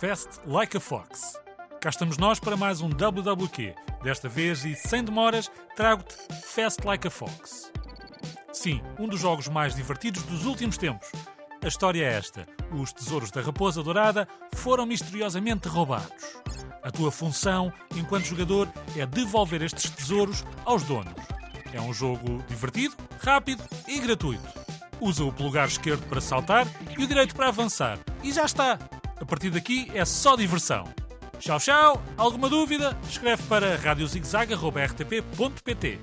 Fast Like a Fox. Cá estamos nós para mais um WWQ. Desta vez e sem demoras, trago-te Fast Like a Fox. Sim, um dos jogos mais divertidos dos últimos tempos. A história é esta: os tesouros da Raposa Dourada foram misteriosamente roubados. A tua função, enquanto jogador, é devolver estes tesouros aos donos. É um jogo divertido, rápido e gratuito. Usa o polegar esquerdo para saltar e o direito para avançar. E já está! A partir daqui é só diversão. Tchau, tchau! Alguma dúvida? Escreve para radiozigzag.rtp.pt